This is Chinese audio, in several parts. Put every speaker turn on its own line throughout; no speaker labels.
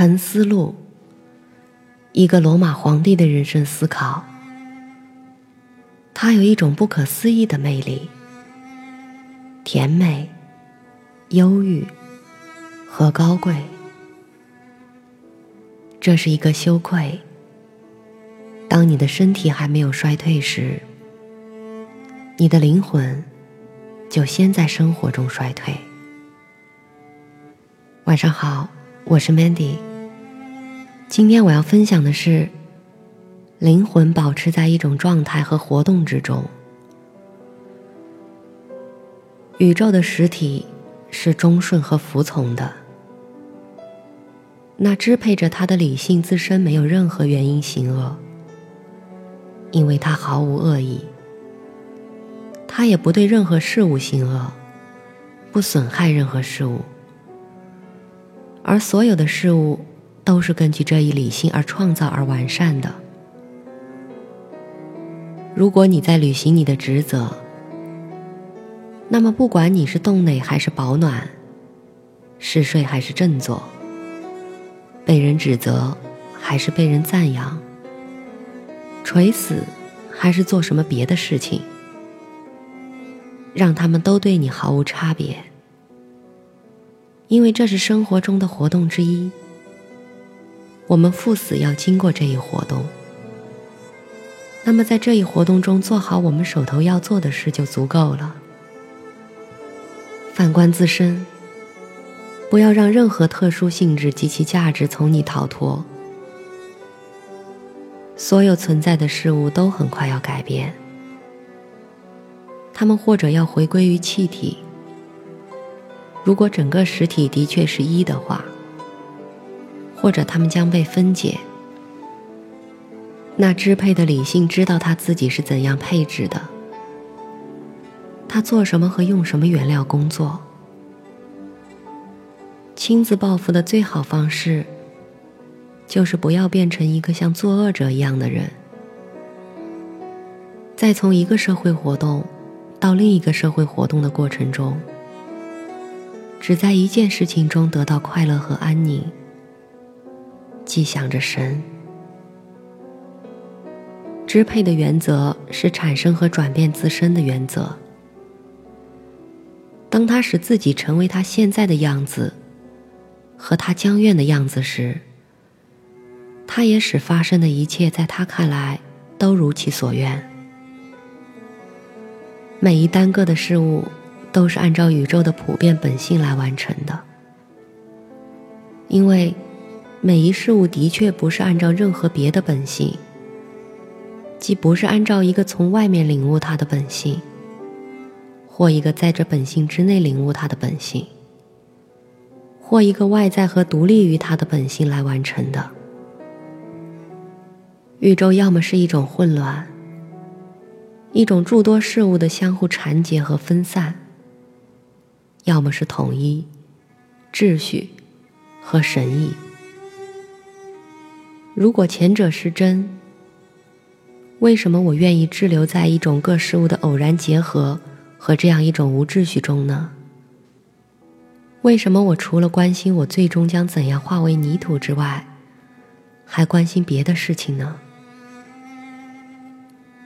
沉思录，一个罗马皇帝的人生思考。它有一种不可思议的魅力，甜美、忧郁和高贵。这是一个羞愧。当你的身体还没有衰退时，你的灵魂就先在生活中衰退。晚上好，我是 Mandy。今天我要分享的是。灵魂保持在一种状态和活动之中。宇宙的实体是忠顺和服从的，那支配着它的理性自身没有任何原因行恶，因为它毫无恶意。它也不对任何事物行恶，不损害任何事物，而所有的事物都是根据这一理性而创造而完善的。如果你在履行你的职责，那么不管你是冻内还是保暖，嗜睡还是振作，被人指责还是被人赞扬，垂死还是做什么别的事情，让他们都对你毫无差别，因为这是生活中的活动之一。我们赴死要经过这一活动。那么，在这一活动中做好我们手头要做的事就足够了。反观自身，不要让任何特殊性质及其价值从你逃脱。所有存在的事物都很快要改变，它们或者要回归于气体。如果整个实体的确是一的话，或者他们将被分解。那支配的理性知道他自己是怎样配置的，他做什么和用什么原料工作。亲自报复的最好方式，就是不要变成一个像作恶者一样的人。在从一个社会活动到另一个社会活动的过程中，只在一件事情中得到快乐和安宁，既想着神。支配的原则是产生和转变自身的原则。当他使自己成为他现在的样子，和他将愿的样子时，他也使发生的一切在他看来都如其所愿。每一单个的事物都是按照宇宙的普遍本性来完成的，因为每一事物的确不是按照任何别的本性。既不是按照一个从外面领悟它的本性，或一个在这本性之内领悟它的本性，或一个外在和独立于它的本性来完成的。宇宙要么是一种混乱，一种诸多事物的相互缠结和分散；要么是统一、秩序和神意。如果前者是真，为什么我愿意滞留在一种各事物的偶然结合和这样一种无秩序中呢？为什么我除了关心我最终将怎样化为泥土之外，还关心别的事情呢？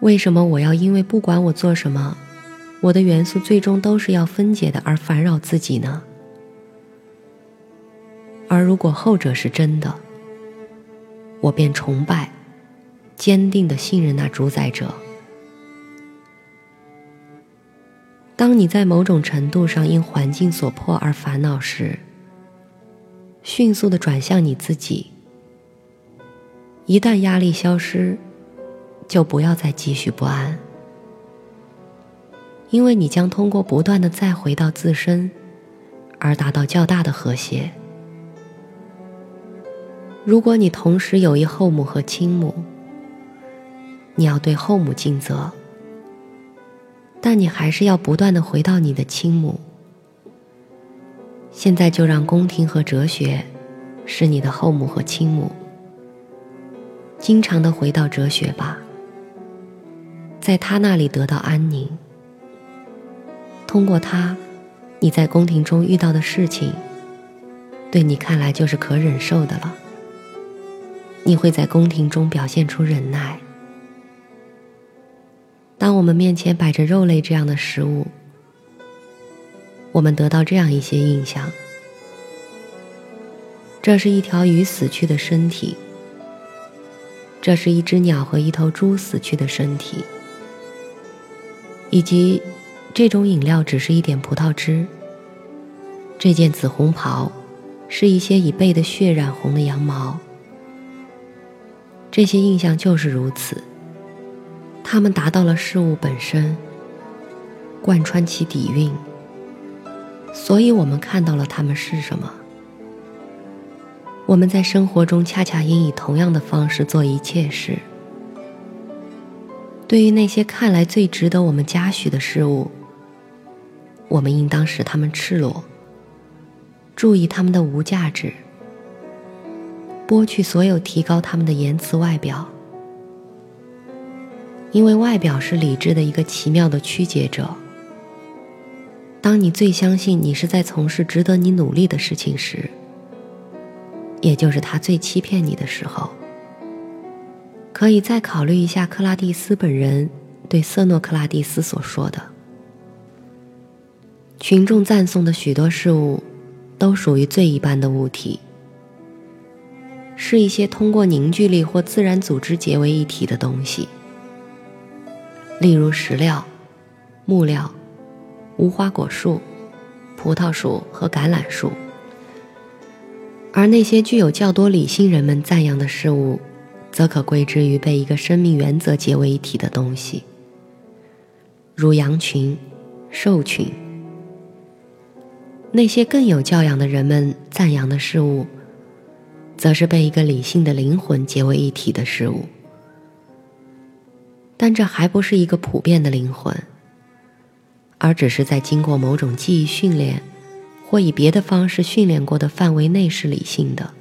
为什么我要因为不管我做什么，我的元素最终都是要分解的而烦扰自己呢？而如果后者是真的，我便崇拜。坚定的信任那主宰者。当你在某种程度上因环境所迫而烦恼时，迅速的转向你自己。一旦压力消失，就不要再继续不安，因为你将通过不断的再回到自身，而达到较大的和谐。如果你同时有一后母和亲母，你要对后母尽责，但你还是要不断的回到你的亲母。现在就让宫廷和哲学是你的后母和亲母，经常的回到哲学吧，在他那里得到安宁。通过他，你在宫廷中遇到的事情，对你看来就是可忍受的了。你会在宫廷中表现出忍耐。当我们面前摆着肉类这样的食物，我们得到这样一些印象：这是一条鱼死去的身体，这是一只鸟和一头猪死去的身体，以及这种饮料只是一点葡萄汁。这件紫红袍是一些已被的血染红的羊毛。这些印象就是如此。他们达到了事物本身，贯穿其底蕴，所以我们看到了它们是什么。我们在生活中恰恰应以同样的方式做一切事。对于那些看来最值得我们嘉许的事物，我们应当使它们赤裸，注意它们的无价值，剥去所有提高他们的言辞外表。因为外表是理智的一个奇妙的曲解者。当你最相信你是在从事值得你努力的事情时，也就是他最欺骗你的时候，可以再考虑一下克拉蒂斯本人对瑟诺克拉蒂斯所说的：群众赞颂的许多事物，都属于最一般的物体，是一些通过凝聚力或自然组织结为一体的东西。例如石料、木料、无花果树、葡萄树和橄榄树，而那些具有较多理性人们赞扬的事物，则可归之于被一个生命原则结为一体的东西，如羊群、兽群。那些更有教养的人们赞扬的事物，则是被一个理性的灵魂结为一体的事物。但这还不是一个普遍的灵魂，而只是在经过某种记忆训练，或以别的方式训练过的范围内是理性的，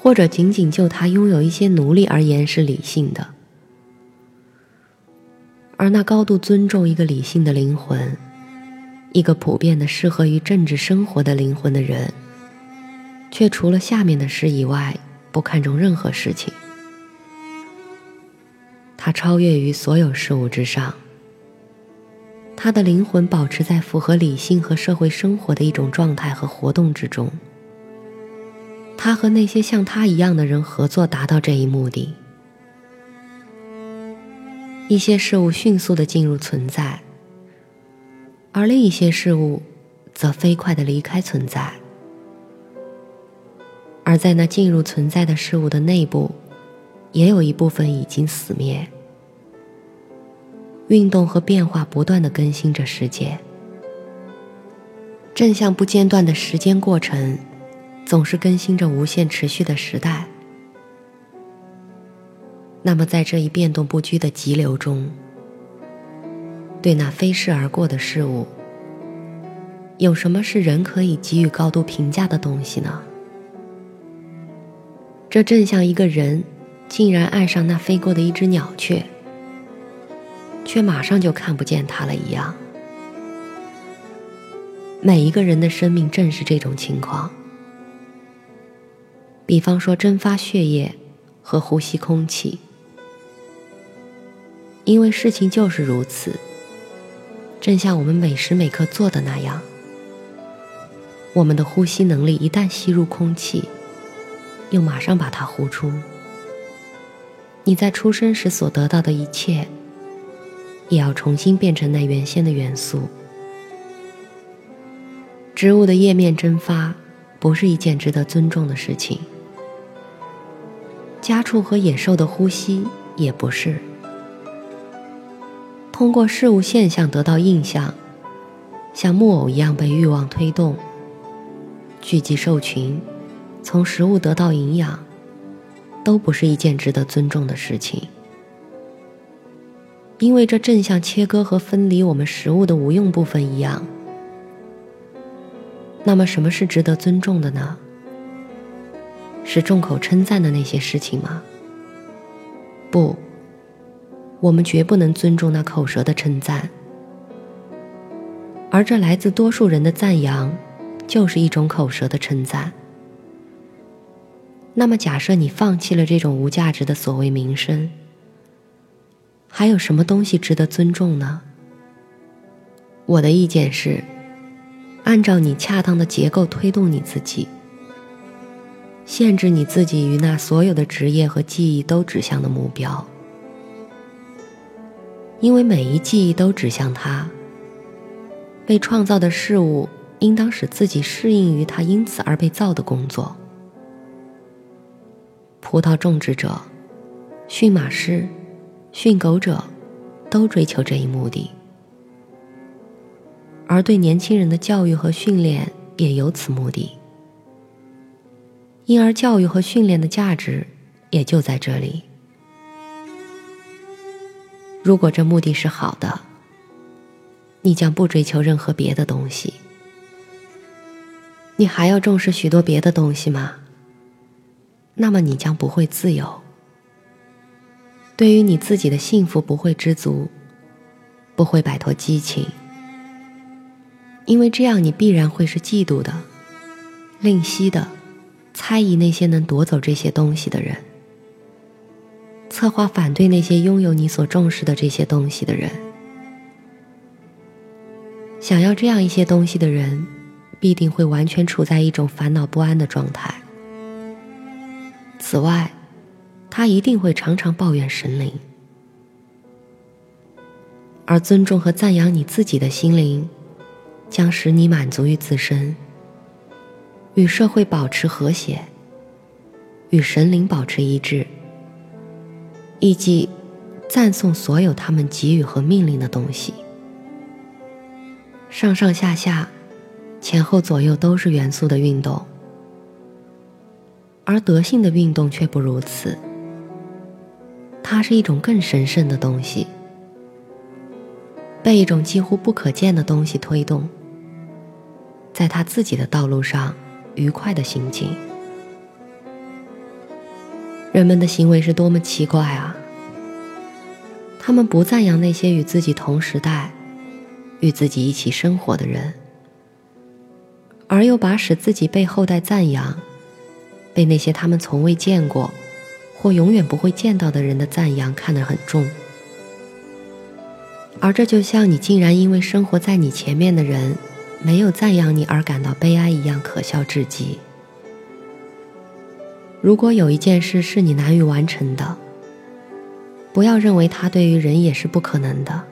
或者仅仅就他拥有一些奴隶而言是理性的。而那高度尊重一个理性的灵魂，一个普遍的适合于政治生活的灵魂的人，却除了下面的事以外，不看重任何事情。他超越于所有事物之上。他的灵魂保持在符合理性和社会生活的一种状态和活动之中。他和那些像他一样的人合作，达到这一目的。一些事物迅速的进入存在，而另一些事物则飞快的离开存在。而在那进入存在的事物的内部，也有一部分已经死灭。运动和变化不断的更新着世界，正像不间断的时间过程，总是更新着无限持续的时代。那么，在这一变动不居的急流中，对那飞逝而过的事物，有什么是人可以给予高度评价的东西呢？这正像一个人竟然爱上那飞过的一只鸟雀。却马上就看不见它了一样。每一个人的生命正是这种情况。比方说，蒸发血液和呼吸空气，因为事情就是如此，正像我们每时每刻做的那样。我们的呼吸能力一旦吸入空气，又马上把它呼出。你在出生时所得到的一切。也要重新变成那原先的元素。植物的叶面蒸发不是一件值得尊重的事情，家畜和野兽的呼吸也不是。通过事物现象得到印象，像木偶一样被欲望推动，聚集兽群，从食物得到营养，都不是一件值得尊重的事情。因为这正像切割和分离我们食物的无用部分一样。那么，什么是值得尊重的呢？是众口称赞的那些事情吗？不，我们绝不能尊重那口舌的称赞。而这来自多数人的赞扬，就是一种口舌的称赞。那么，假设你放弃了这种无价值的所谓名声，还有什么东西值得尊重呢？我的意见是，按照你恰当的结构推动你自己，限制你自己与那所有的职业和记忆都指向的目标，因为每一记忆都指向它。被创造的事物应当使自己适应于它因此而被造的工作。葡萄种植者、驯马师、训狗者，都追求这一目的，而对年轻人的教育和训练也有此目的。因而，教育和训练的价值也就在这里。如果这目的是好的，你将不追求任何别的东西。你还要重视许多别的东西吗？那么你将不会自由，对于你自己的幸福不会知足，不会摆脱激情，因为这样你必然会是嫉妒的、吝惜的、猜疑那些能夺走这些东西的人，策划反对那些拥有你所重视的这些东西的人。想要这样一些东西的人，必定会完全处在一种烦恼不安的状态。此外，他一定会常常抱怨神灵，而尊重和赞扬你自己的心灵，将使你满足于自身，与社会保持和谐，与神灵保持一致，以及赞颂所有他们给予和命令的东西。上上下下、前后左右都是元素的运动。而德性的运动却不如此，它是一种更神圣的东西，被一种几乎不可见的东西推动，在他自己的道路上愉快的行进。人们的行为是多么奇怪啊！他们不赞扬那些与自己同时代、与自己一起生活的人，而又把使自己被后代赞扬。被那些他们从未见过，或永远不会见到的人的赞扬看得很重，而这就像你竟然因为生活在你前面的人没有赞扬你而感到悲哀一样可笑至极。如果有一件事是你难于完成的，不要认为它对于人也是不可能的；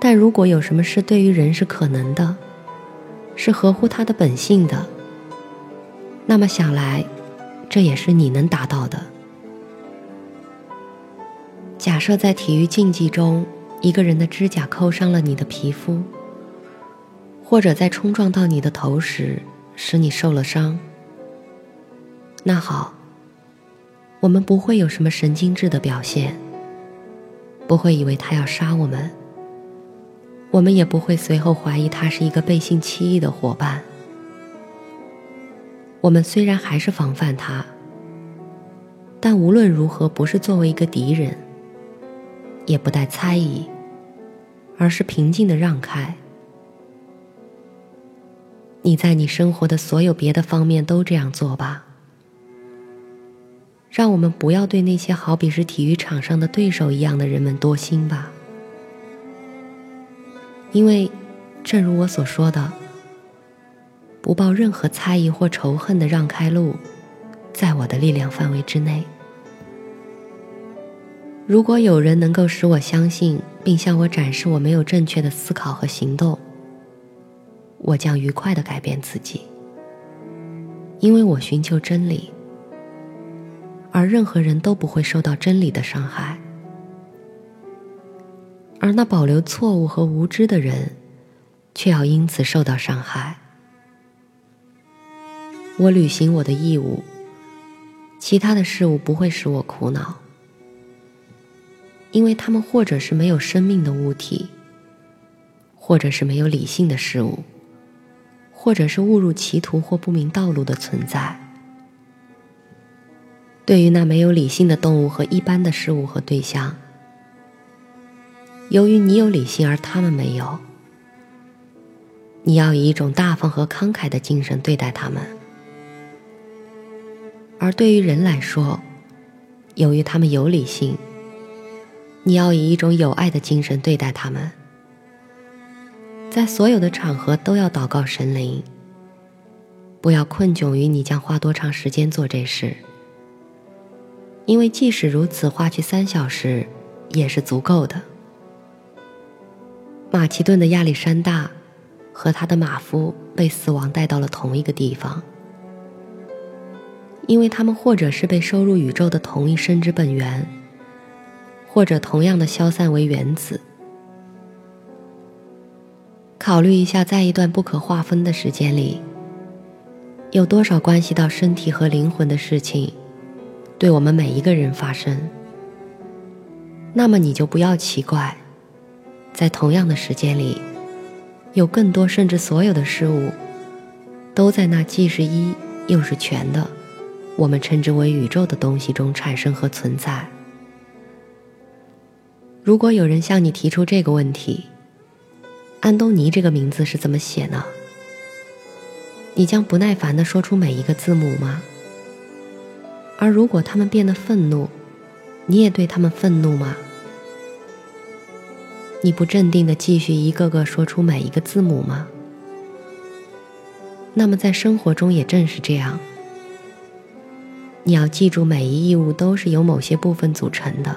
但如果有什么事对于人是可能的，是合乎他的本性的。那么想来，这也是你能达到的。假设在体育竞技中，一个人的指甲抠伤了你的皮肤，或者在冲撞到你的头时使你受了伤，那好，我们不会有什么神经质的表现，不会以为他要杀我们，我们也不会随后怀疑他是一个背信弃义的伙伴。我们虽然还是防范他，但无论如何不是作为一个敌人，也不带猜疑，而是平静的让开。你在你生活的所有别的方面都这样做吧。让我们不要对那些好比是体育场上的对手一样的人们多心吧，因为，正如我所说的。不抱任何猜疑或仇恨的让开路，在我的力量范围之内。如果有人能够使我相信，并向我展示我没有正确的思考和行动，我将愉快的改变自己，因为我寻求真理，而任何人都不会受到真理的伤害，而那保留错误和无知的人，却要因此受到伤害。我履行我的义务，其他的事物不会使我苦恼，因为他们或者是没有生命的物体，或者是没有理性的事物，或者是误入歧途或不明道路的存在。对于那没有理性的动物和一般的事物和对象，由于你有理性而他们没有，你要以一种大方和慷慨的精神对待他们；而对于人来说，由于他们有理性，你要以一种有爱的精神对待他们。在所有的场合都要祷告神灵，不要困窘于你将花多长时间做这事，因为即使如此，花去三小时也是足够的。马其顿的亚历山大。和他的马夫被死亡带到了同一个地方，因为他们或者是被收入宇宙的同一生之本源，或者同样的消散为原子。考虑一下，在一段不可划分的时间里，有多少关系到身体和灵魂的事情，对我们每一个人发生，那么你就不要奇怪，在同样的时间里。有更多甚至所有的事物，都在那既是一又是全的，我们称之为宇宙的东西中产生和存在。如果有人向你提出这个问题，安东尼这个名字是怎么写呢？你将不耐烦地说出每一个字母吗？而如果他们变得愤怒，你也对他们愤怒吗？你不镇定的继续一个个说出每一个字母吗？那么在生活中也正是这样。你要记住，每一义务都是由某些部分组成的，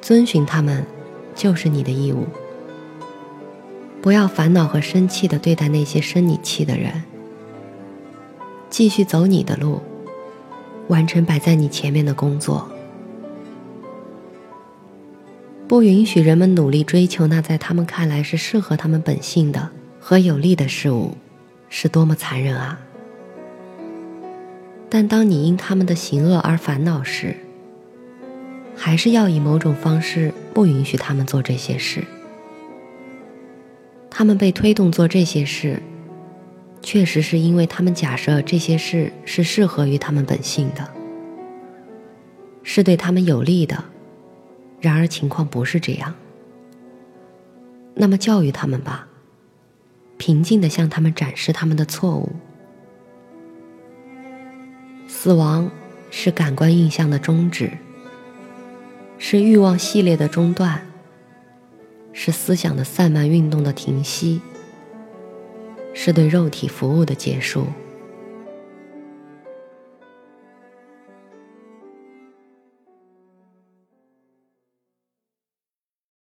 遵循它们就是你的义务。不要烦恼和生气的对待那些生你气的人，继续走你的路，完成摆在你前面的工作。不允许人们努力追求那在他们看来是适合他们本性的和有利的事物，是多么残忍啊！但当你因他们的行恶而烦恼时，还是要以某种方式不允许他们做这些事。他们被推动做这些事，确实是因为他们假设这些事是适合于他们本性的，是对他们有利的。然而情况不是这样。那么教育他们吧，平静的向他们展示他们的错误。死亡是感官印象的终止，是欲望系列的中断，是思想的散漫运动的停息，是对肉体服务的结束。